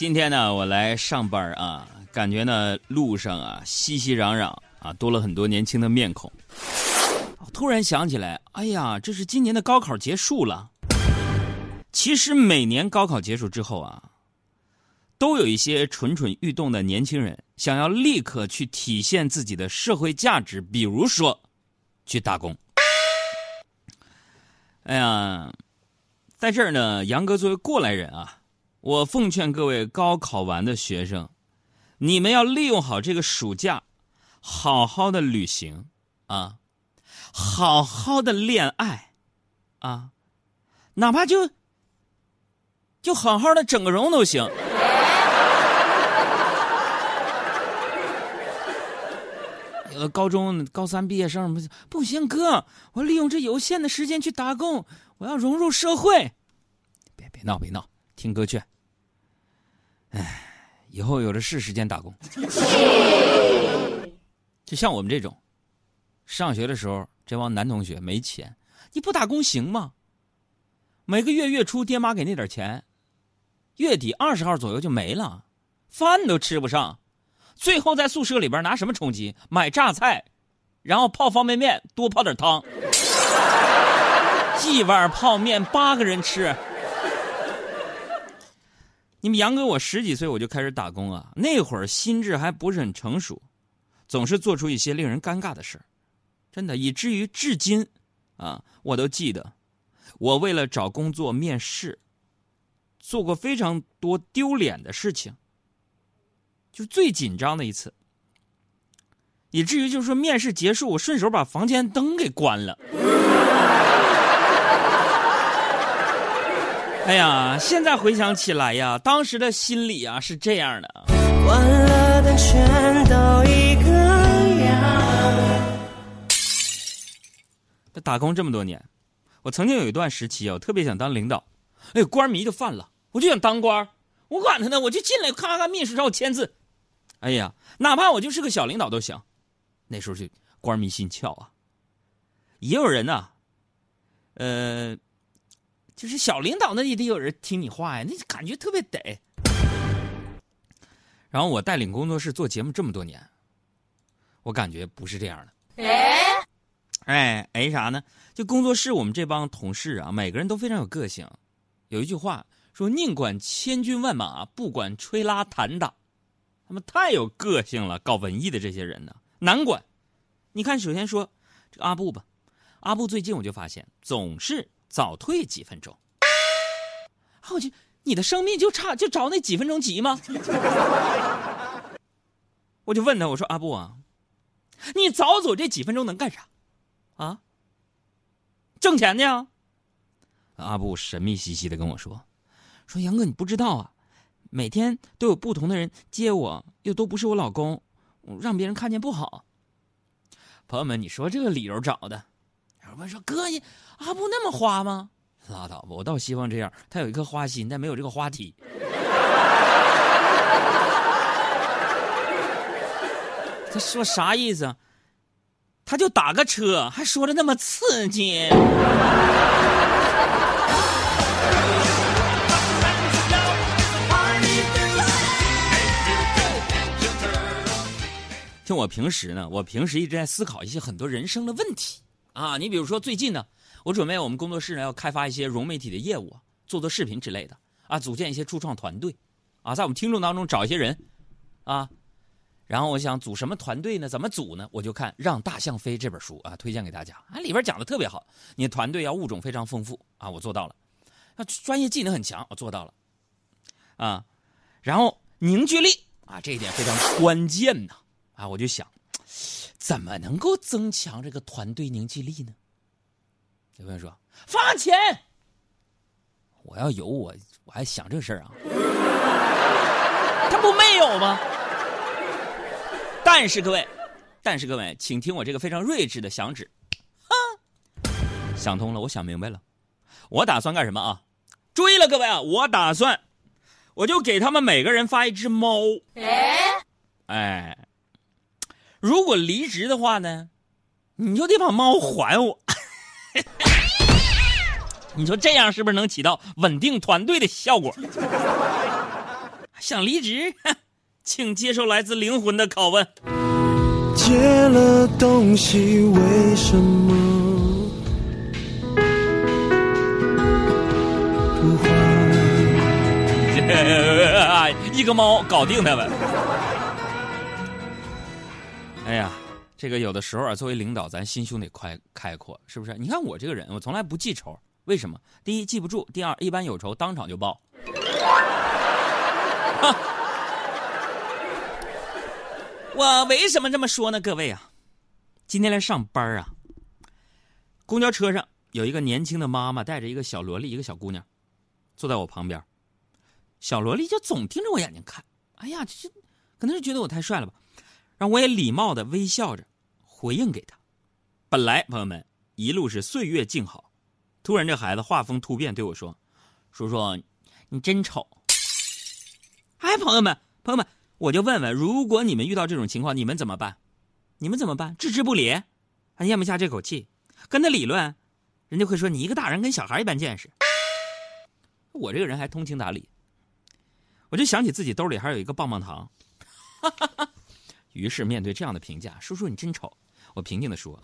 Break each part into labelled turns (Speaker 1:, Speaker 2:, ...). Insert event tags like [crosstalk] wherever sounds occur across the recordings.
Speaker 1: 今天呢，我来上班啊，感觉呢路上啊熙熙攘攘啊，多了很多年轻的面孔。突然想起来，哎呀，这是今年的高考结束了。其实每年高考结束之后啊，都有一些蠢蠢欲动的年轻人想要立刻去体现自己的社会价值，比如说去打工。哎呀，在这儿呢，杨哥作为过来人啊。我奉劝各位高考完的学生，你们要利用好这个暑假，好好的旅行啊，好好的恋爱啊，哪怕就就好好的整个容都行。[laughs] 高中高三毕业生不行不行，哥，我利用这有限的时间去打工，我要融入社会。别别闹，别闹。听歌去。唉，以后有的是时间打工。[laughs] 就像我们这种，上学的时候，这帮男同学没钱，你不打工行吗？每个月月初爹妈给那点钱，月底二十号左右就没了，饭都吃不上，最后在宿舍里边拿什么充饥？买榨菜，然后泡方便面，多泡点汤，[laughs] 一碗泡面八个人吃。你们杨哥，我十几岁我就开始打工啊，那会儿心智还不是很成熟，总是做出一些令人尴尬的事真的，以至于至今，啊，我都记得，我为了找工作面试，做过非常多丢脸的事情，就最紧张的一次，以至于就是说面试结束，我顺手把房间灯给关了。哎呀，现在回想起来呀，当时的心里啊是这样的。欢乐的全都一个样。这打工这么多年，我曾经有一段时期啊，我特别想当领导。哎，官迷就犯了，我就想当官我管他呢，我就进来，咔咔秘书找我签字。哎呀，哪怕我就是个小领导都行。那时候就官迷心窍啊。也有人呢，呃。就是小领导那也得有人听你话呀，那感觉特别得。然后我带领工作室做节目这么多年，我感觉不是这样的。哎，哎哎啥呢？就工作室我们这帮同事啊，每个人都非常有个性。有一句话说：“宁管千军万马，不管吹拉弹打。”他们太有个性了。搞文艺的这些人呢，难管。你看，首先说这个阿布吧，阿布最近我就发现总是。早退几分钟，啊我去，你的生命就差就着那几分钟急吗？[laughs] 我就问他，我说阿布啊，你早走这几分钟能干啥？啊？挣钱呢？阿布神秘兮兮的跟我说，说杨哥你不知道啊，每天都有不同的人接我，又都不是我老公，让别人看见不好。朋友们，你说这个理由找的？我说哥，你阿布那么花吗？拉倒吧，我倒希望这样。他有一颗花心，但没有这个花体。[laughs] 他说啥意思？他就打个车，还说的那么刺激。就我平时呢，我平时一直在思考一些很多人生的问题。啊，你比如说最近呢，我准备我们工作室呢要开发一些融媒体的业务，做做视频之类的啊，组建一些初创团队，啊，在我们听众当中找一些人，啊，然后我想组什么团队呢？怎么组呢？我就看《让大象飞》这本书啊，推荐给大家啊，里边讲的特别好。你团队要物种非常丰富啊，我做到了；要专业技能很强，我做到了。啊，然后凝聚力啊，这一点非常关键呐啊，我就想。怎么能够增强这个团队凝聚力呢？有朋友说发钱，我要有我我还想这事儿啊？[laughs] 他不没有吗？但是各位，但是各位，请听我这个非常睿智的响指，哈，想通了，我想明白了，我打算干什么啊？注意了，各位啊，我打算，我就给他们每个人发一只猫，哎，哎。如果离职的话呢，你就得把猫还我。[laughs] 你说这样是不是能起到稳定团队的效果？想离职，请接受来自灵魂的拷问。
Speaker 2: 借了东西，为什么不
Speaker 1: 还？[laughs] 一个猫搞定他们。哎呀，这个有的时候啊，作为领导，咱心胸得开开阔，是不是？你看我这个人，我从来不记仇，为什么？第一，记不住；第二，一般有仇当场就报。我为什么这么说呢？各位啊，今天来上班啊，公交车上有一个年轻的妈妈带着一个小萝莉，一个小姑娘，坐在我旁边。小萝莉就总盯着我眼睛看，哎呀，这可能是觉得我太帅了吧？让我也礼貌的微笑着回应给他。本来朋友们一路是岁月静好，突然这孩子画风突变对我说：“叔叔，你真丑。”哎，朋友们，朋友们。我就问问，如果你们遇到这种情况，你们怎么办？你们怎么办？置之不理，还咽不下这口气，跟他理论，人家会说你一个大人跟小孩一般见识。我这个人还通情达理，我就想起自己兜里还有一个棒棒糖，于是面对这样的评价，叔叔你真丑，我平静的说，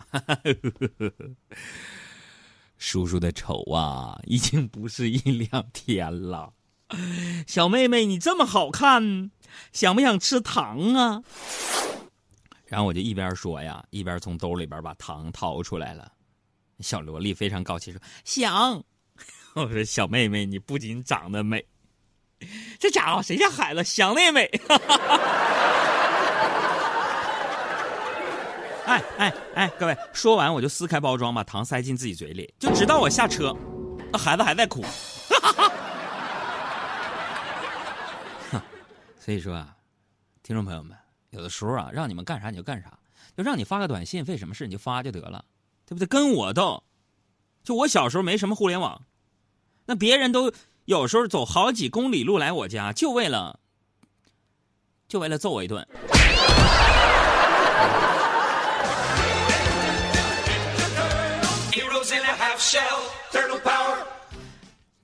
Speaker 1: 叔叔的丑啊，已经不是一两天了。小妹妹，你这么好看，想不想吃糖啊？然后我就一边说呀，一边从兜里边把糖掏出来了。小萝莉非常高兴说：“想。”我说：“小妹妹，你不仅长得美，这家伙谁家孩子想的也美。” [laughs] 哎哎哎，各位，说完我就撕开包装，把糖塞进自己嘴里，就直到我下车，那孩子还在哭。哈哈哈所以说啊，听众朋友们，有的时候啊，让你们干啥你就干啥，就让你发个短信，费什么事你就发就得了，对不对？跟我斗，就我小时候没什么互联网，那别人都有时候走好几公里路来我家，就为了，就为了揍我一顿。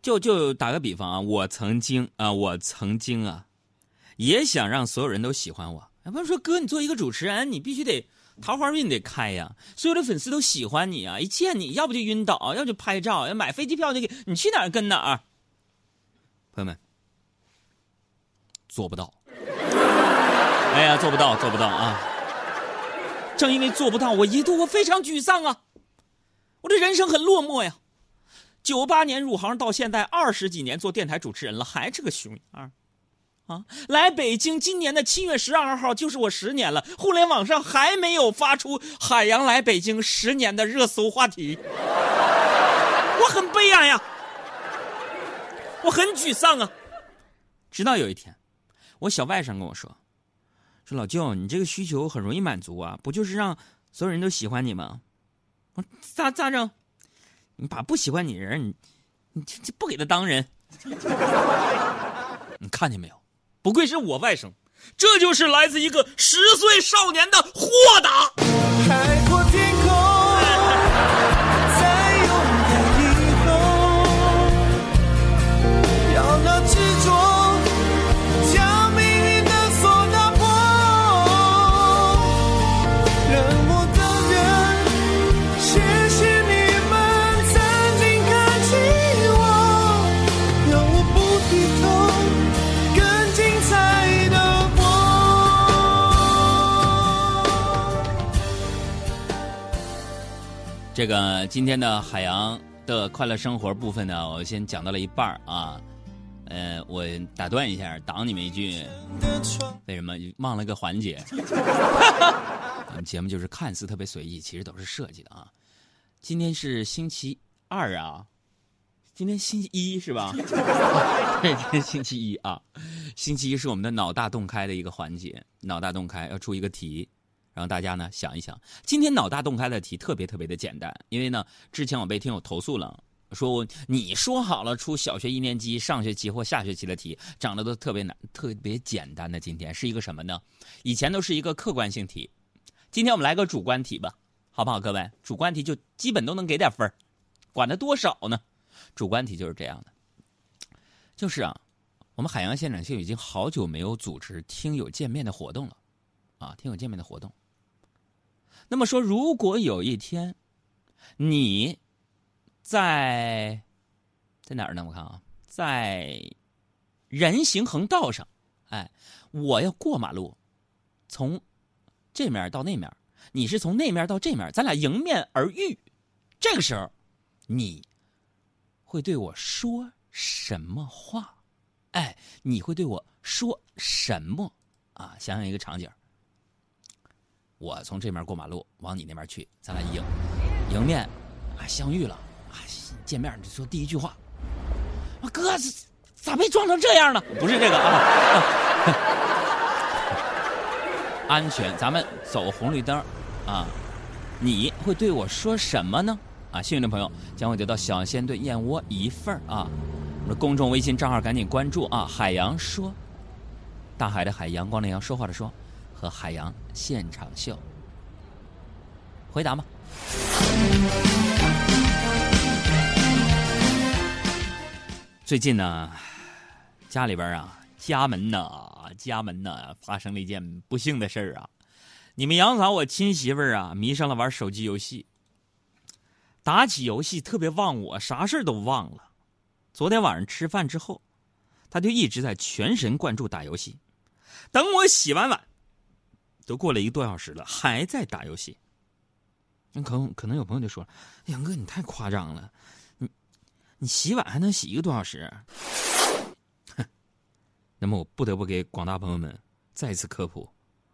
Speaker 1: 就就打个比方啊，我曾经啊，我曾经啊。也想让所有人都喜欢我。不是说哥，你做一个主持人，你必须得桃花运得开呀，所有的粉丝都喜欢你啊，一见你要不就晕倒，要不就拍照，要买飞机票就给你去哪儿跟哪儿。朋友们，做不到。哎呀，做不到，做不到啊！正因为做不到，我一度我非常沮丧啊，我这人生很落寞呀。九八年入行到现在二十几年做电台主持人了，还是个熊样。啊，来北京今年的七月十二号就是我十年了，互联网上还没有发出“海洋来北京十年”的热搜话题，我很悲哀呀，我很沮丧啊。直到有一天，我小外甥跟我说：“说老舅，你这个需求很容易满足啊，不就是让所有人都喜欢你吗？”我咋咋整？你把不喜欢你人，你你这不给他当人？[laughs] 你看见没有？不愧是我外甥，这就是来自一个十岁少年的豁达。这个今天的海洋的快乐生活部分呢，我先讲到了一半啊，呃，我打断一下，挡你们一句，为什么忘了个环节？[laughs] 我们节目就是看似特别随意，其实都是设计的啊。今天是星期二啊，今天星期一是吧？[laughs] 对，今天星期一啊，星期一是我们的脑大洞开的一个环节，脑大洞开要出一个题。让大家呢想一想，今天脑大洞开的题特别特别的简单，因为呢之前我被听友投诉了，说我你说好了出小学一年级上学期或下学期的题，长得都特别难、特别简单的。今天是一个什么呢？以前都是一个客观性题，今天我们来个主观题吧，好不好？各位，主观题就基本都能给点分管它多少呢？主观题就是这样的，就是啊，我们海洋现场秀已经好久没有组织听友见面的活动了，啊，听友见面的活动。那么说，如果有一天你在在哪儿呢？我看啊，在人行横道上，哎，我要过马路，从这面到那面，你是从那面到这面，咱俩迎面而遇，这个时候，你会对我说什么话？哎，你会对我说什么？啊，想想一个场景，我从这面过马路，往你那边去，咱俩迎迎面啊相遇了啊，见面就说第一句话，啊哥，咋被撞成这样呢？不是这个啊，[laughs] 安全，咱们走红绿灯啊，你会对我说什么呢？啊，幸运的朋友将会得到小鲜炖燕窝一份啊。我们的公众微信账号赶紧关注啊！海洋说，大海的海，阳光的阳，说话的说，和海洋现场秀，回答吗？最近呢，家里边啊，家门呐，家门呐，发生了一件不幸的事儿啊！你们杨嫂，我亲媳妇儿啊，迷上了玩手机游戏，打起游戏特别忘我，啥事都忘了。昨天晚上吃饭之后，他就一直在全神贯注打游戏。等我洗完碗，都过了一个多小时了，还在打游戏。那可可能有朋友就说：“杨哥，你太夸张了，你你洗碗还能洗一个多小时？”哼。那么我不得不给广大朋友们再次科普：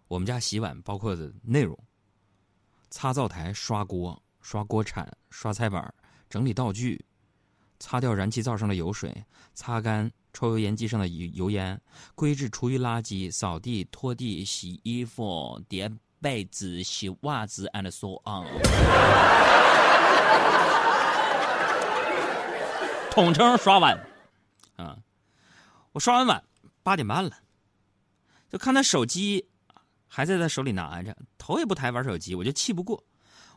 Speaker 1: 我们家洗碗包括的内容，擦灶台、刷锅、刷锅铲、刷菜板、整理道具。擦掉燃气灶上的油水，擦干抽油烟机上的油油烟，归置厨余垃圾，扫地、拖地、洗衣服、叠被子、洗袜子，and so on。统称刷碗。啊，我刷完碗八点半了，就看他手机还在他手里拿着，头也不抬玩手机，我就气不过。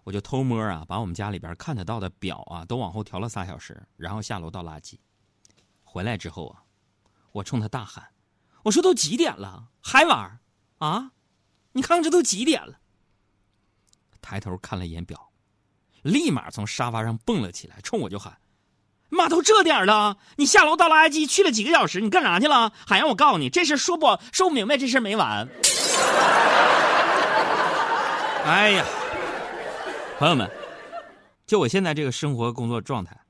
Speaker 1: 我就偷摸啊，把我们家里边看得到的表啊都往后调了仨小时，然后下楼倒垃圾。回来之后啊，我冲他大喊：“我说都几点了，还玩啊？你看看这都几点了？”抬头看了一眼表，立马从沙发上蹦了起来，冲我就喊：“妈，都这点了，你下楼倒垃圾去了几个小时？你干啥去了？海洋，我告诉你，这事说不说不明白，这事没完。[laughs] ”哎呀！朋友们，就我现在这个生活工作状态，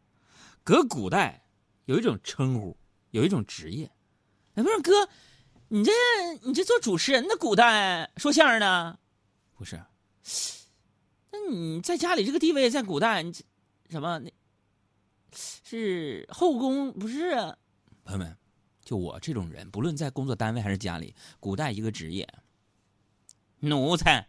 Speaker 1: 搁古代有一种称呼，有一种职业。哎，不是哥，你这你这做主持人的古代说相声的，不是？那你在家里这个地位，在古代你什么？那是后宫不是？朋友们，就我这种人，不论在工作单位还是家里，古代一个职业，奴才。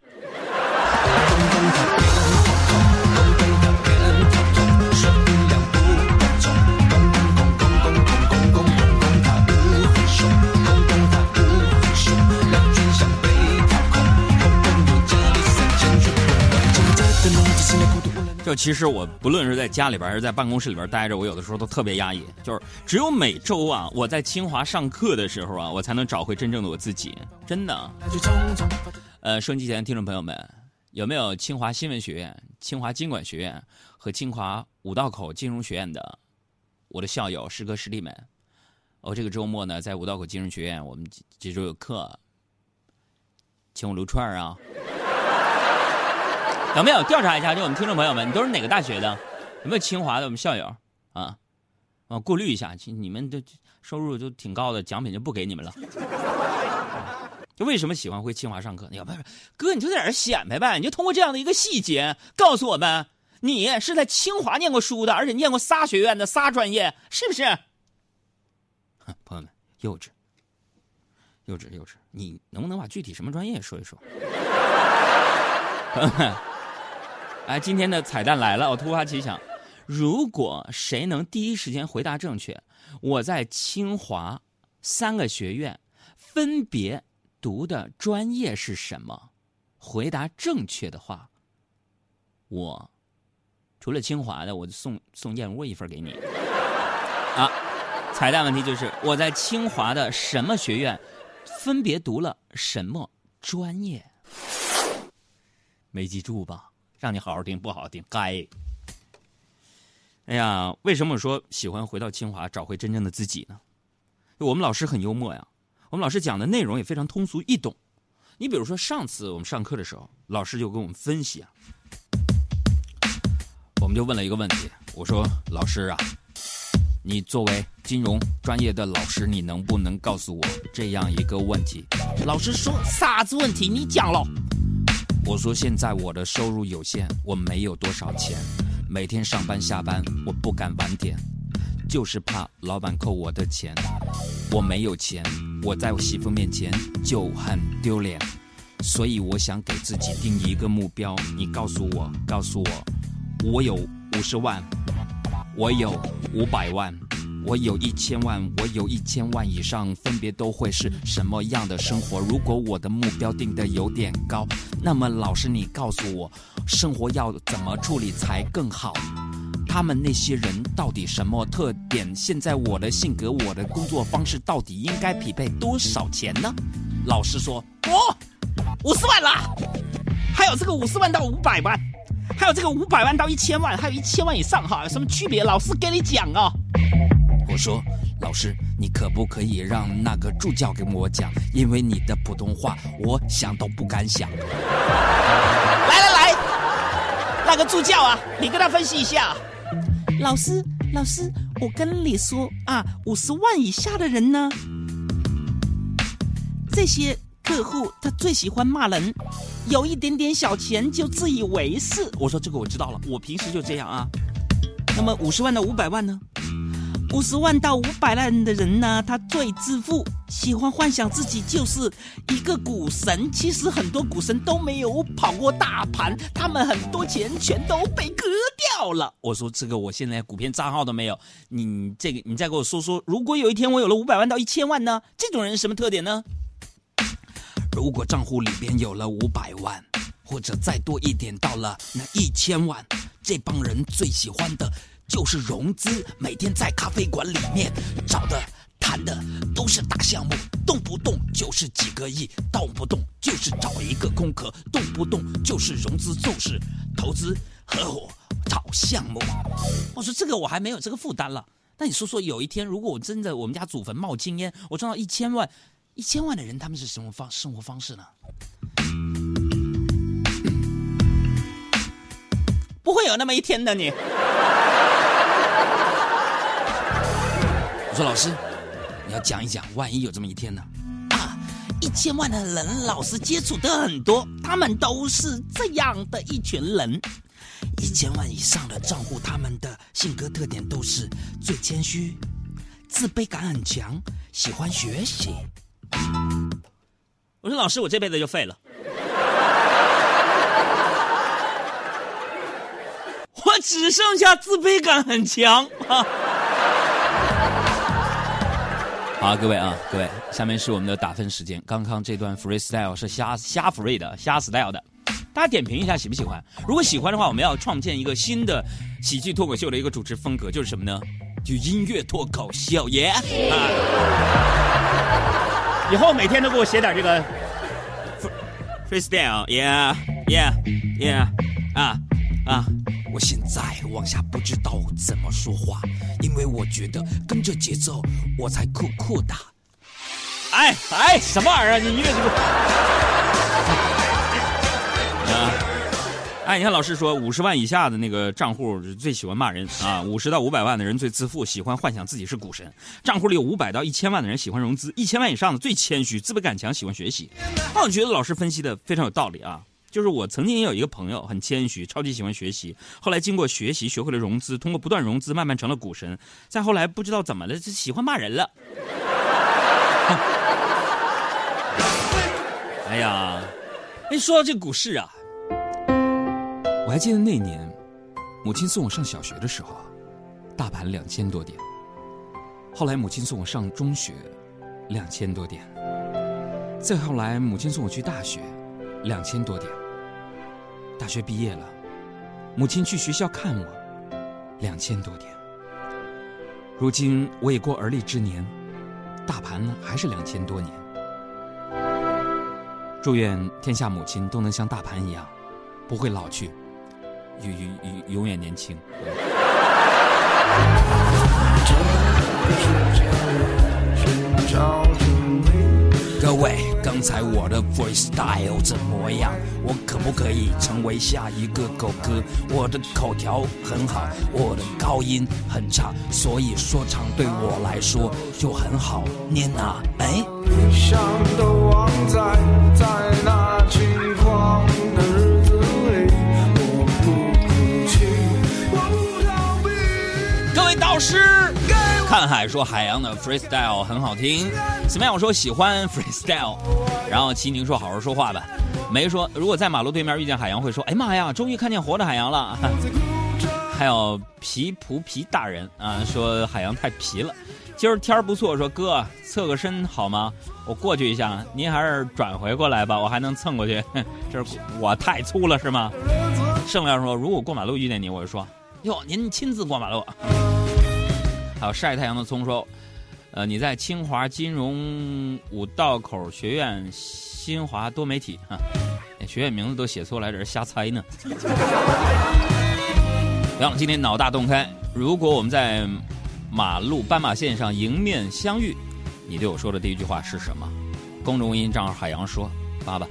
Speaker 1: 就其实我不论是在家里边还是在办公室里边待着，我有的时候都特别压抑。就是只有每周啊，我在清华上课的时候啊，我才能找回真正的我自己。真的。呃，收音机前的听众朋友们。有没有清华新闻学院、清华经管学院和清华五道口金融学院的我的校友师哥师弟们？我这个周末呢，在五道口金融学院，我们这周有课，请我撸串啊！[laughs] 有没有调查一下？就我们听众朋友们，你都是哪个大学的？有没有清华的我们校友啊？啊，过滤一下，你们的收入就挺高的，奖品就不给你们了。[laughs] 就为什么喜欢回清华上课？你要不是哥，你就在这显摆呗，你就通过这样的一个细节告诉我们，你是在清华念过书的，而且念过仨学院的仨专业，是不是？哼 [laughs] 朋友们，幼稚，幼稚，幼稚！你能不能把具体什么专业说一说？朋友们，哎，今天的彩蛋来了，我突发奇想，如果谁能第一时间回答正确，我在清华三个学院分别。读的专业是什么？回答正确的话，我除了清华的，我就送送燕窝一份给你。[laughs] 啊，彩蛋问题就是我在清华的什么学院，分别读了什么专业？没记住吧？让你好好听，不好好听，该。哎呀，为什么说喜欢回到清华，找回真正的自己呢？我们老师很幽默呀，我们老师讲的内容也非常通俗易懂。你比如说上次我们上课的时候，老师就跟我们分析啊，我们就问了一个问题，我说老师啊，你作为金融专业的老师，你能不能告诉我这样一个问题？老师说啥子问题？你讲了。我说现在我的收入有限，我没有多少钱，每天上班下班我不敢晚点，就是怕老板扣我的钱。我没有钱，我在我媳妇面前就很丢脸，所以我想给自己定一个目标。你告诉我，告诉我，我有五十万，我有五百万。我有一千万，我有一千万以上，分别都会是什么样的生活？如果我的目标定的有点高，那么老师你告诉我，生活要怎么处理才更好？他们那些人到底什么特点？现在我的性格，我的工作方式到底应该匹配多少钱呢？老师说，哦，五十万啦，还有这个五十万到五百万，还有这个五百万到一千万，还有一千万以上哈，有什么区别？老师给你讲啊。我说：“老师，你可不可以让那个助教跟我讲？因为你的普通话，我想都不敢想。”来来来，那个助教啊，你跟他分析一下。
Speaker 3: 老师，老师，我跟你说啊，五十万以下的人呢，这些客户他最喜欢骂人，有一点点小钱就自以为是。
Speaker 1: 我说这个我知道了，我平时就这样啊。那么五十万到五百万呢？
Speaker 3: 五十万到五百万的人呢，他最自负，喜欢幻想自己就是一个股神。其实很多股神都没有跑过大盘，他们很多钱全都被割掉了。
Speaker 1: 我说这个，我现在股票账号都没有。你这个，你再给我说说，如果有一天我有了五百万到一千万呢？这种人什么特点呢？如果账户里边有了五百万，或者再多一点到了那一千万，这帮人最喜欢的。就是融资，每天在咖啡馆里面找的、谈的都是大项目，动不动就是几个亿，动不动就是找一个空壳，动不动就是融资，就是投资合伙找项目。我说这个我还没有这个负担了。那你说说，有一天如果我真的我们家祖坟冒青烟，我赚到一千万，一千万的人他们是什么方生活方式呢？不会有那么一天的你。我说老师，你要讲一讲，万一有这么一天呢？
Speaker 3: 啊，一千万的人，老师接触的很多，他们都是这样的一群人。一千万以上的账户，他们的性格特点都是最谦虚，自卑感很强，喜欢学习。
Speaker 1: 我说老师，我这辈子就废了，[laughs] 我只剩下自卑感很强啊。好，各位啊，各位，下面是我们的打分时间。刚刚这段 freestyle 是瞎瞎 free 的，瞎 style 的，大家点评一下喜不喜欢？如果喜欢的话，我们要创建一个新的喜剧脱口秀的一个主持风格，就是什么呢？就音乐脱口秀耶！啊！以后每天都给我写点这个 freestyle，yeah，yeah，yeah，啊啊！我现在往下不知道怎么说话，因为我觉得跟着节奏我才酷酷的。哎哎，什么玩意儿？你越这个 [laughs] 啊！哎，你看老师说，五十万以下的那个账户最喜欢骂人啊，五十到五百万的人最自负，喜欢幻想自己是股神。账户里有五百到一千万的人喜欢融资，一千万以上的最谦虚，自卑感强，喜欢学习。那我觉得老师分析的非常有道理啊。就是我曾经也有一个朋友，很谦虚，超级喜欢学习。后来经过学习，学会了融资，通过不断融资，慢慢成了股神。再后来不知道怎么了，就喜欢骂人了。[laughs] 哎呀，哎，说到这股市啊，我还记得那年，母亲送我上小学的时候，大盘两千多点。后来母亲送我上中学，两千多点。再后来母亲送我去大学，两千多点。大学毕业了，母亲去学校看我，两千多点。如今我已过而立之年，大盘还是两千多年。祝愿天下母亲都能像大盘一样，不会老去，永永永永远年轻。[laughs]
Speaker 3: 各位，刚才我的 freestyle 怎么样？我可不可以成为下一个狗哥？我的口条很好，我的高音很差，所以说唱对我来说就很好念啊！哎，
Speaker 2: 理想的王在，在那轻狂的日子里，我不哭泣，我不逃避。
Speaker 1: 各位导师，海说海洋的 freestyle 很好听，怎么样？我说喜欢 [laughs] freestyle，然后齐宁说好好说话吧，没说如果在马路对面遇见海洋会说，哎妈呀，终于看见活的海洋了。[laughs] 还有皮皮皮大人啊，说海洋太皮了。今儿天儿不错，说哥侧个身好吗？我过去一下，您还是转回过来吧，我还能蹭过去。[laughs] 这是我太粗了是吗？盛亮说，如果过马路遇见你，我就说，哟，您亲自过马路。还有晒太阳的葱说，呃，你在清华金融五道口学院新华多媒体哈、学院名字都写错来，这瞎猜呢。行，今天脑大洞开，如果我们在马路斑马线上迎面相遇，你对我说的第一句话是什么？公众微信账号海洋说，发吧。